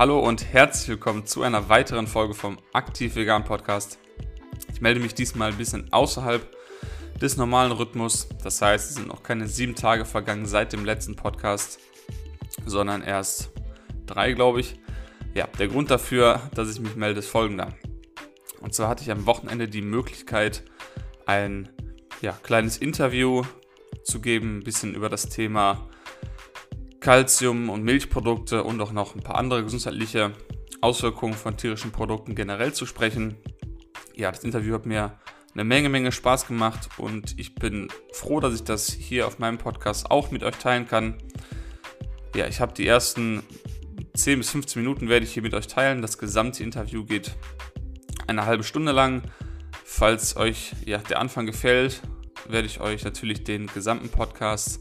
Hallo und herzlich willkommen zu einer weiteren Folge vom Aktiv Vegan Podcast. Ich melde mich diesmal ein bisschen außerhalb des normalen Rhythmus. Das heißt, es sind noch keine sieben Tage vergangen seit dem letzten Podcast, sondern erst drei, glaube ich. Ja, der Grund dafür, dass ich mich melde, ist folgender. Und zwar hatte ich am Wochenende die Möglichkeit, ein ja, kleines Interview zu geben, ein bisschen über das Thema Kalzium und Milchprodukte und auch noch ein paar andere gesundheitliche Auswirkungen von tierischen Produkten generell zu sprechen. Ja, das Interview hat mir eine Menge, Menge Spaß gemacht und ich bin froh, dass ich das hier auf meinem Podcast auch mit euch teilen kann. Ja, ich habe die ersten 10 bis 15 Minuten werde ich hier mit euch teilen. Das gesamte Interview geht eine halbe Stunde lang. Falls euch ja, der Anfang gefällt, werde ich euch natürlich den gesamten Podcast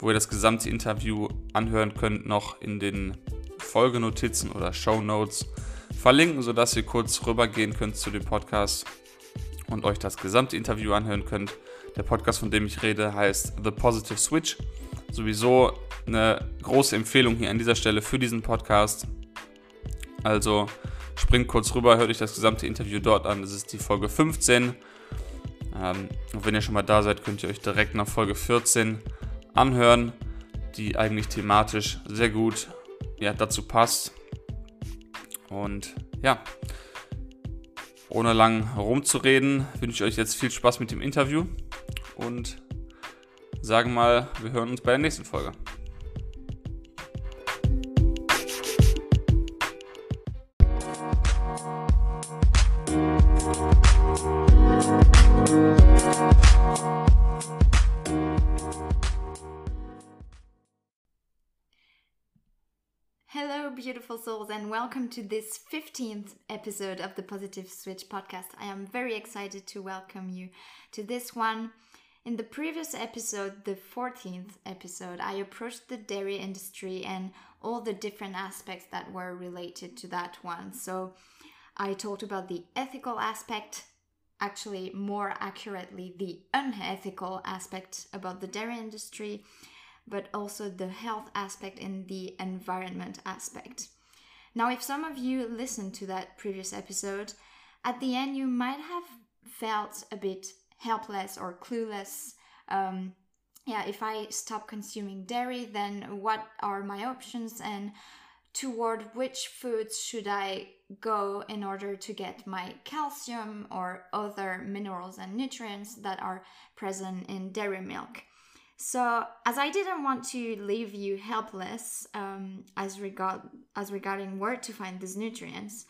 wo ihr das gesamte Interview anhören könnt, noch in den Folgenotizen oder Show Notes verlinken, sodass ihr kurz rübergehen könnt zu dem Podcast und euch das gesamte Interview anhören könnt. Der Podcast, von dem ich rede, heißt The Positive Switch. Sowieso eine große Empfehlung hier an dieser Stelle für diesen Podcast. Also springt kurz rüber, hört euch das gesamte Interview dort an. Das ist die Folge 15. Ähm, und wenn ihr schon mal da seid, könnt ihr euch direkt nach Folge 14 anhören, die eigentlich thematisch sehr gut ja, dazu passt. Und ja, ohne lang rumzureden, wünsche ich euch jetzt viel Spaß mit dem Interview und sagen mal, wir hören uns bei der nächsten Folge. Souls, and welcome to this 15th episode of the Positive Switch podcast. I am very excited to welcome you to this one. In the previous episode, the 14th episode, I approached the dairy industry and all the different aspects that were related to that one. So I talked about the ethical aspect, actually, more accurately, the unethical aspect about the dairy industry but also the health aspect and the environment aspect. Now, if some of you listened to that previous episode, at the end you might have felt a bit helpless or clueless. Um, yeah, if I stop consuming dairy, then what are my options and toward which foods should I go in order to get my calcium or other minerals and nutrients that are present in dairy milk? So, as I didn't want to leave you helpless um, as regard as regarding where to find these nutrients,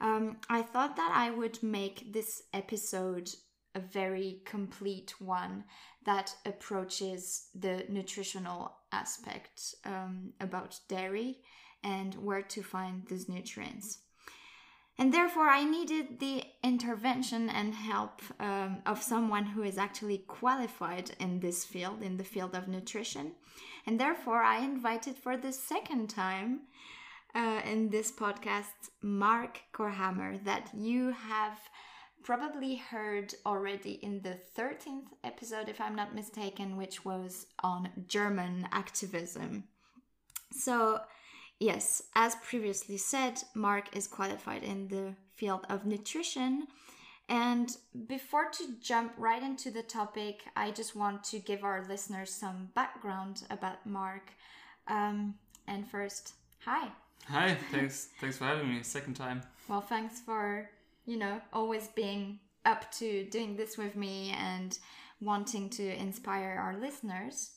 um, I thought that I would make this episode a very complete one that approaches the nutritional aspect um, about dairy and where to find these nutrients and therefore I needed the intervention and help um, of someone who is actually qualified in this field, in the field of nutrition. And therefore, I invited for the second time uh, in this podcast Mark Korhammer, that you have probably heard already in the 13th episode, if I'm not mistaken, which was on German activism. So, Yes, as previously said, Mark is qualified in the field of nutrition. And before to jump right into the topic, I just want to give our listeners some background about Mark. Um, and first, hi. Hi, thanks. thanks for having me. Second time. Well, thanks for, you know, always being up to doing this with me and wanting to inspire our listeners.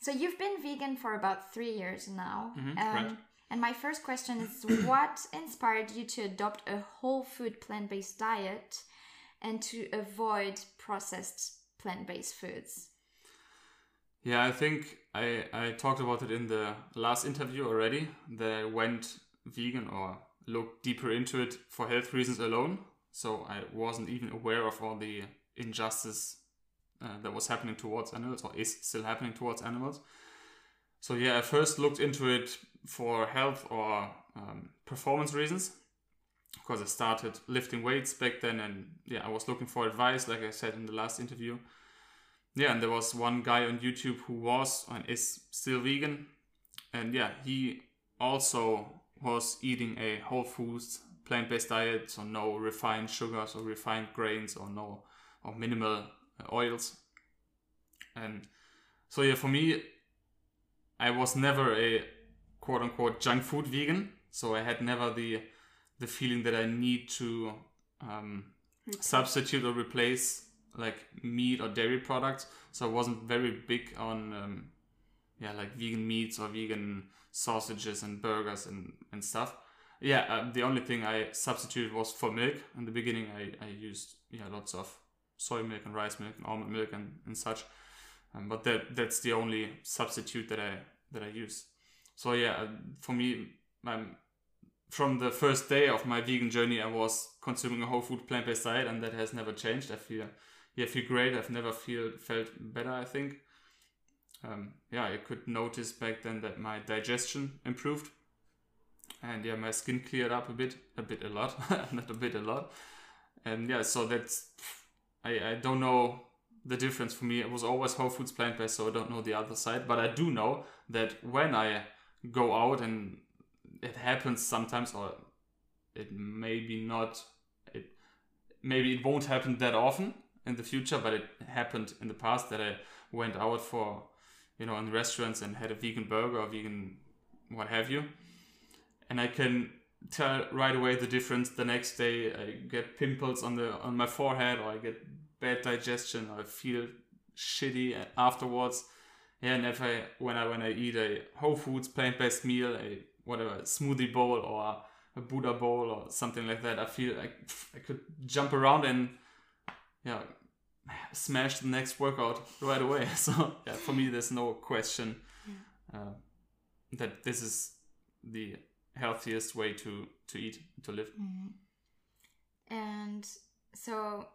So you've been vegan for about three years now. Mm-hmm, um, right. And my first question is what inspired you to adopt a whole food plant based diet and to avoid processed plant based foods? Yeah, I think I, I talked about it in the last interview already. That I went vegan or looked deeper into it for health reasons alone. So I wasn't even aware of all the injustice uh, that was happening towards animals or is still happening towards animals. So yeah, I first looked into it for health or um, performance reasons. Because I started lifting weights back then and yeah I was looking for advice like I said in the last interview. Yeah and there was one guy on YouTube who was and is still vegan. And yeah he also was eating a whole foods plant based diet, so no refined sugars or refined grains or no or minimal uh, oils. And so yeah, for me, I was never a quote unquote junk food vegan. So I had never the the feeling that I need to um, substitute or replace like meat or dairy products. So I wasn't very big on um, yeah like vegan meats or vegan sausages and burgers and and stuff. Yeah, uh, the only thing I substituted was for milk. In the beginning, I, I used yeah lots of soy milk and rice milk and almond milk and, and such. Um, but that that's the only substitute that I that I use. So yeah, uh, for me, I'm from the first day of my vegan journey, I was consuming a whole food plant based diet, and that has never changed. I feel yeah, I feel great. I've never feel felt better. I think. Um, yeah, I could notice back then that my digestion improved, and yeah, my skin cleared up a bit, a bit a lot, not a bit a lot, and yeah, so that's I I don't know the difference for me. It was always whole foods plant based, so I don't know the other side, but I do know that when I go out and it happens sometimes, or it maybe not, it maybe it won't happen that often in the future, but it happened in the past that I went out for, you know, in restaurants and had a vegan burger or vegan what have you, and I can tell right away the difference. The next day, I get pimples on the on my forehead, or I get bad digestion, or I feel shitty afterwards. Yeah, and if I when I when I eat a whole foods plant based meal, a whatever smoothie bowl or a Buddha bowl or something like that, I feel like I could jump around and yeah smash the next workout right away. So yeah, for me, there's no question yeah. uh, that this is the healthiest way to to eat to live. Mm-hmm. And so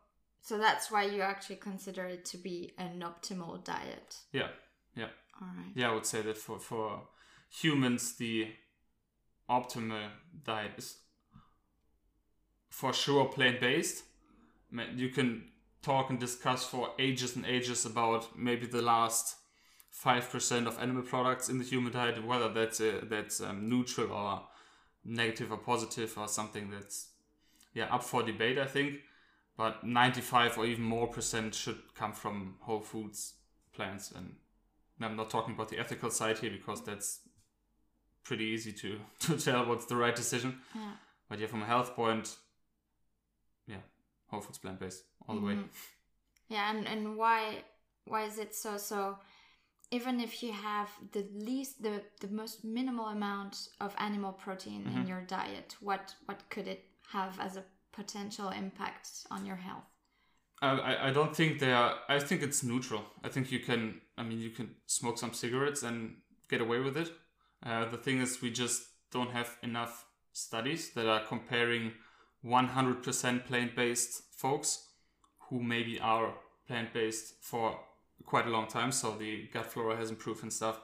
so that's why you actually consider it to be an optimal diet. Yeah, yeah. All right. Yeah, I would say that for for humans, the optimal diet is for sure plant based. You can talk and discuss for ages and ages about maybe the last five percent of animal products in the human diet, whether that's a, that's um, neutral or negative or positive or something that's yeah up for debate. I think, but ninety five or even more percent should come from whole foods, plants, and I'm not talking about the ethical side here because that's pretty easy to to tell what's the right decision. Yeah. But yeah, from a health point, yeah, whole foods plant based all the way. Mhm. Yeah, and and why why is it so so? Even if you have the least the the most minimal amount of animal protein in Mhm. your diet, what what could it have as a potential impact on your health? I, I- don't think they are. I think it's neutral. I think you can. I mean, you can smoke some cigarettes and get away with it. Uh, the thing is, we just don't have enough studies that are comparing 100% plant-based folks who maybe are plant-based for quite a long time, so the gut flora has improved and stuff.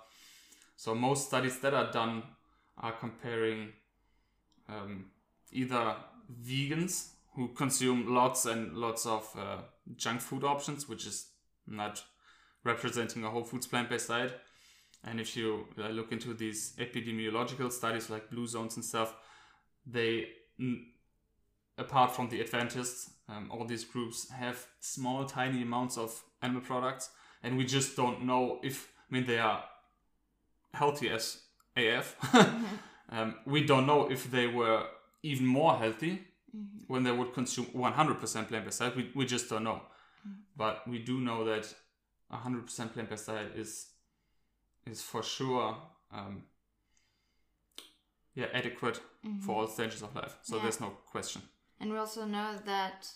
So most studies that are done are comparing um, either vegans who consume lots and lots of uh, junk food options, which is not representing a whole foods plant based diet. And if you uh, look into these epidemiological studies like blue zones and stuff, they, apart from the Adventists, um, all these groups have small, tiny amounts of animal products, and we just don't know if, I mean, they are healthy as AF. um, we don't know if they were even more healthy Mhm. when they would consume 100% plant-based diet. We, we just don't know. But we do know that 100% plant-based diet is is for sure um, yeah adequate for all stages of life. So Yeah. there's no question. And we also know that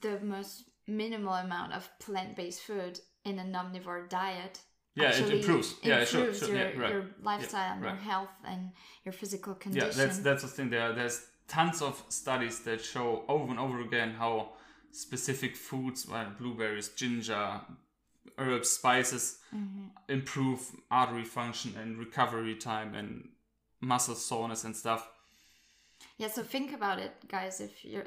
the most minimal amount of plant-based food in an omnivore diet Yeah, it actually improves. Yeah, sure, improves sure. your, Yeah, right. your lifestyle and your health and your physical condition. Yeah, that's that's the thing. There, there's tons of studies that show over and over again how specific foods, like blueberries, ginger, herbs, spices, Mm-hmm. improve artery function and recovery time and muscle soreness and stuff. Yeah, so think about it, guys. If you're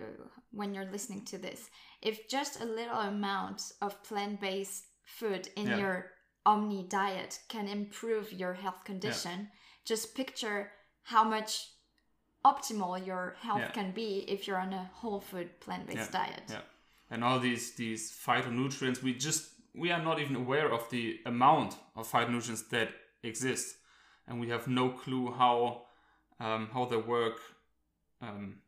when you're listening to this, if just a little amount of plant-based food in Yeah. your omni diet can improve your health condition, just picture how much optimal your health Yeah. can be if you're on a whole food plant-based diet. Yeah. And all these these phytonutrients, we just we are not even aware of the amount of phytonutrients that exist, and we have no clue how um, how they work um,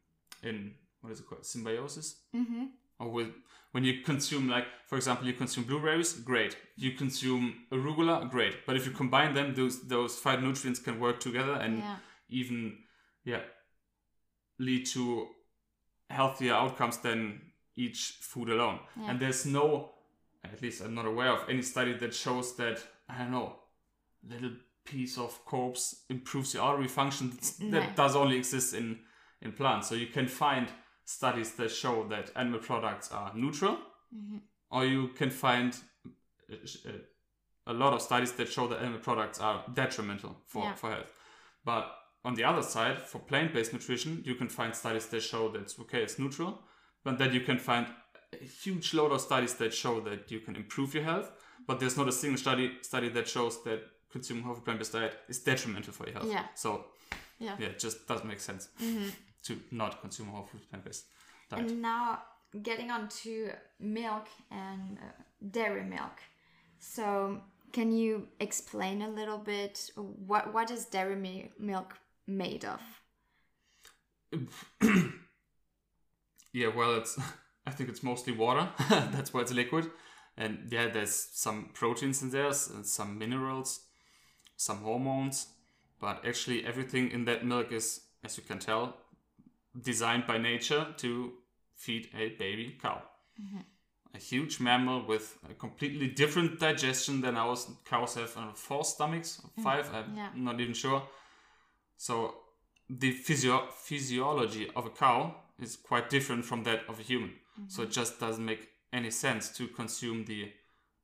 in what is it called symbiosis. Mm-hmm. Or with when you consume like for example you consume blueberries, great. You consume arugula, great. But if you combine them, those those phytonutrients can work together and Yeah. even yeah lead to healthier outcomes than each food alone. Yeah. And there's no, at least I'm not aware of any study that shows that I don't know, little piece of corpse improves your artery function. No. That does only exist in in plants. So you can find studies that show that animal products are neutral, Mhm. or you can find uh, sh- uh, a lot of studies that show that animal products are detrimental for, Yeah. for health. But on the other side, for plant based nutrition, you can find studies that show that it's okay, it's neutral, but then you can find a huge load of studies that show that you can improve your health. But there's not a single study study that shows that consuming whole plant based diet is detrimental for your health. Yeah. So Yeah. yeah, it just doesn't make sense to not consume whole food plant based diet. And now getting on to milk and uh, dairy milk. So can you explain a little bit what what is dairy mi- milk made of? Yeah, well, it's I think it's mostly water. That's why it's liquid. And yeah, there's some proteins in there, and some minerals, some hormones, but actually everything in that milk is, as you can tell, designed by nature to feed a baby cow. Mm-hmm. A huge mammal with a completely different digestion than ours. Cows have four stomachs, mm, five. I'm Yeah. not even sure. So the physio- physiology of a cow is quite different from that of a human. So mm-hmm. it just doesn't make any sense to consume the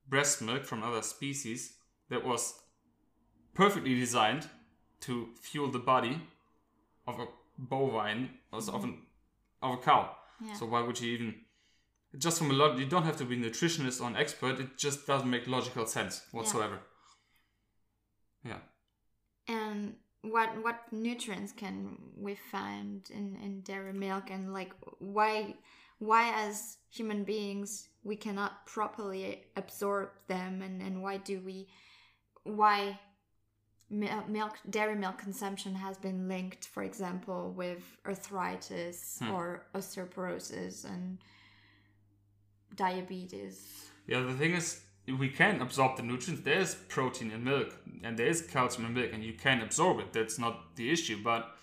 breast milk from other species that was perfectly designed to fuel the body of a bovine or of, an, of a cow. Yeah. So why would you even just from a lot you don't have to be a nutritionist or an expert, it just doesn't make logical sense whatsoever. Yeah. And what what nutrients can we find in, in dairy milk and like why why as human beings we cannot properly absorb them and, and why do we why milk dairy milk consumption has been linked for example with arthritis hmm. or osteoporosis and diabetes? Yeah, the thing is, we can absorb the nutrients. There's protein in milk and there is calcium in milk, and you can absorb it. That's not the issue. But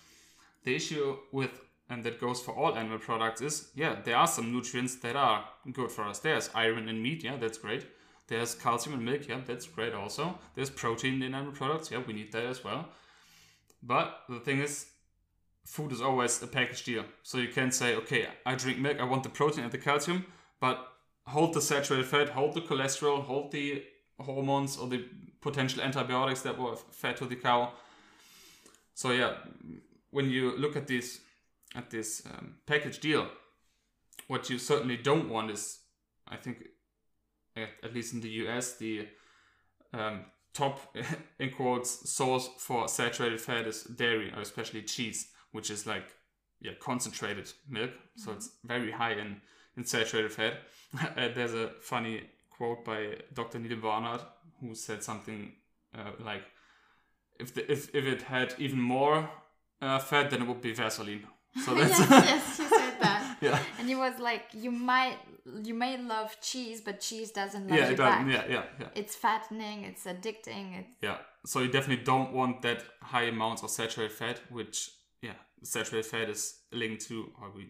the issue with, and that goes for all animal products, is yeah, there are some nutrients that are good for us. There's iron in meat, yeah, that's great. There's calcium in milk, yeah, that's great also. There's protein in animal products, yeah, we need that as well. But the thing is, food is always a package deal. So you can say, okay, I drink milk, I want the protein and the calcium, but hold the saturated fat, hold the cholesterol, hold the hormones or the potential antibiotics that were fed to the cow. So yeah, when you look at this at this um, package deal, what you certainly don't want is, I think, at, at least in the US, the um, top in quotes source for saturated fat is dairy or especially cheese, which is like yeah concentrated milk, so it's very high in in saturated fat. Uh, there's a funny quote by Dr. Neal Barnard who said something uh, like, "If the, if if it had even more uh, fat, then it would be Vaseline." So that's yes yes you said that yeah. and he was like you might you may love cheese but cheese doesn't love Yeah, you back Yeah, yeah, yeah. it's fattening it's addicting it's Yeah. So you definitely don't want that high amounts of saturated fat, which yeah, saturated fat is linked to, or we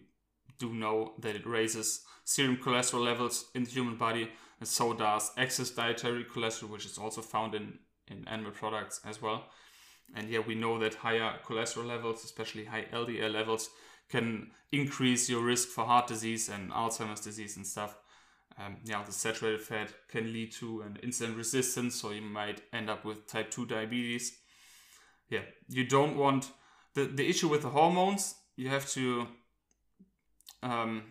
do know that it raises serum cholesterol levels in the human body, and so does excess dietary cholesterol, which is also found in in animal products as well. And yeah, we know that higher cholesterol levels, especially high LDL levels, can increase your risk for heart disease and Alzheimer's disease and stuff. Um, yeah, the saturated fat can lead to an insulin resistance, so you might end up with type 2 diabetes. Yeah, you don't want the, the issue with the hormones, you have to um,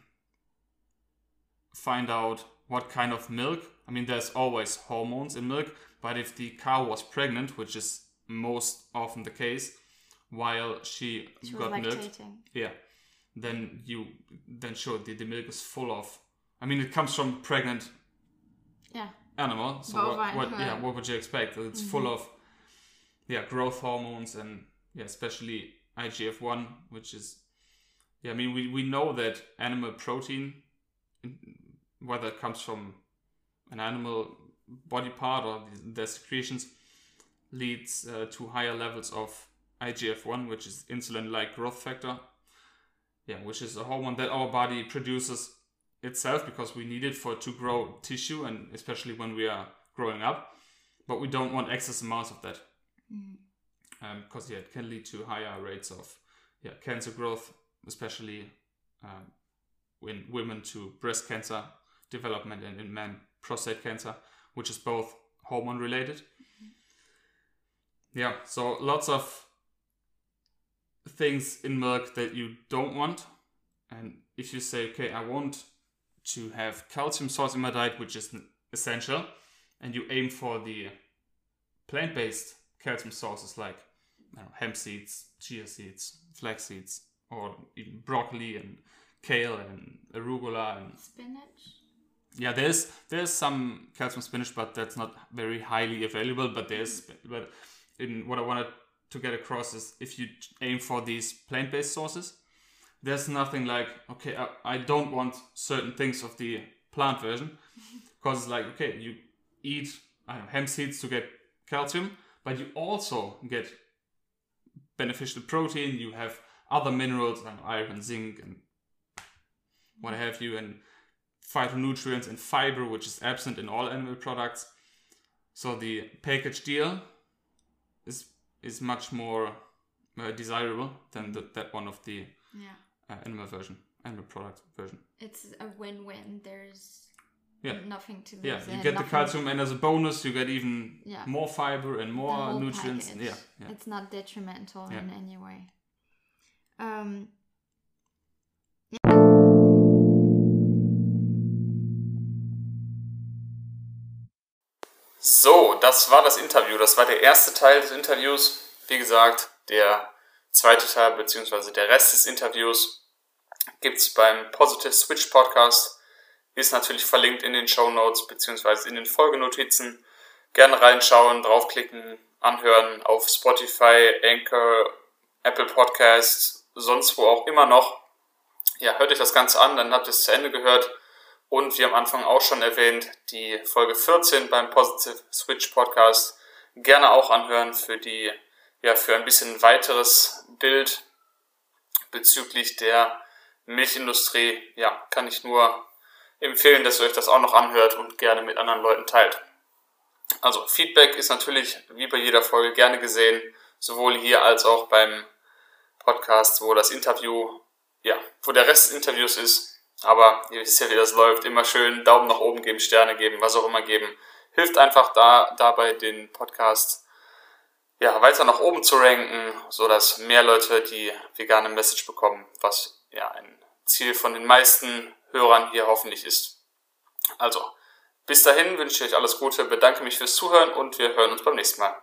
find out what kind of milk. I mean, there's always hormones in milk, but if the cow was pregnant, which is most often the case, while she, She got milked. Yeah. Then you then sure the, the milk is full of I mean it comes from pregnant Yeah. animal. So what, Bovine, what yeah, yeah. what would you expect? It's full of yeah, growth hormones and yeah, especially IGF one, which is yeah, I mean we, we know that animal protein whether it comes from an animal body part or the- their secretions leads uh, to higher levels of IGF-1 which is insulin like growth factor. Yeah which is a hormone that our body produces itself because we need it for to grow tissue and especially when we are growing up. But we don't want excess amounts of that. Because yeah it can lead to higher rates of yeah cancer growth especially um, in women to breast cancer development and in men prostate cancer which is both hormone related. Yeah so lots of things in milk that you don't want. And if you say okay i want to have calcium source in my diet which is essential and you aim for the plant-based calcium sources like know, hemp seeds chia seeds flax seeds or even broccoli and kale and arugula and Spinach. yeah, there's there's some calcium spinach, but that's not very highly available. But there's mm. but in what I wanted to get across is if you aim for these plant-based sources, there's nothing like okay, I, I don't want certain things of the plant version because it's like okay, you eat know, hemp seeds to get calcium, but you also get beneficial protein. You have other minerals like iron, zinc, and what have you, and phytonutrients and fiber, which is absent in all animal products. So the package deal is is much more uh, desirable than the, that one of the Yeah. uh, animal version, animal product version. It's a win-win. There's Yeah. nothing to lose. Yeah, you get the calcium, and as a bonus, you get even Yeah. more fiber and more nutrients. Yeah, yeah. It's not detrimental in any way. Um, So, das war das Interview. Das war der erste Teil des Interviews. Wie gesagt, der zweite Teil bzw. der Rest des Interviews gibt's beim Positive Switch Podcast. Ist natürlich verlinkt in den Show Notes bzw. in den Folgenotizen. Gerne reinschauen, draufklicken, anhören auf Spotify, Anchor, Apple Podcasts, sonst wo auch immer noch. Ja, hört euch das Ganze an, dann habt ihr es zu Ende gehört. Und wie am Anfang auch schon erwähnt, die Folge 14 beim Positive Switch Podcast gerne auch anhören für die, ja, für ein bisschen weiteres Bild bezüglich der Milchindustrie. Ja, kann ich nur empfehlen, dass ihr euch das auch noch anhört und gerne mit anderen Leuten teilt. Also Feedback ist natürlich wie bei jeder Folge gerne gesehen, sowohl hier als auch beim Podcast, wo das Interview, ja, wo der Rest des Interviews ist. Aber ihr wisst ja, wie das läuft. Immer schön Daumen nach oben geben, Sterne geben, was auch immer geben. Hilft einfach da, dabei den Podcast ja, weiter nach oben zu ranken, so dass mehr Leute die vegane Message bekommen, was ja ein Ziel von den meisten Hörern hier hoffentlich ist. Also, bis dahin wünsche ich euch alles Gute, bedanke mich fürs Zuhören und wir hören uns beim nächsten Mal.